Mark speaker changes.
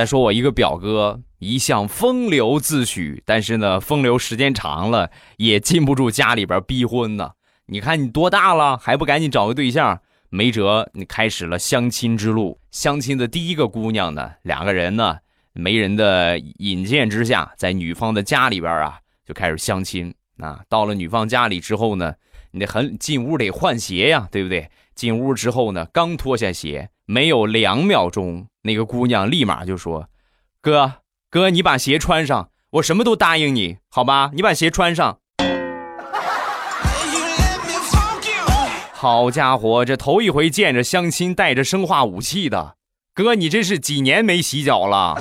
Speaker 1: 再说我一个表哥，一向风流自诩，但是呢，风流时间长了也禁不住家里边逼婚呢。你看你多大了，还不赶紧找个对象？没辙，你开始了相亲之路。相亲的第一个姑娘呢，两个人呢，媒人的引荐之下，在女方的家里边啊，就开始相亲。啊，到了女方家里之后呢，你得很进屋得换鞋呀，对不对？进屋之后呢，刚脱下鞋，没有两秒钟。那个姑娘立马就说：“哥哥，你把鞋穿上，我什么都答应你，好吧？你把鞋穿上。”好家伙，这头一回见着相亲带着生化武器的，哥，你这是几年没洗脚了？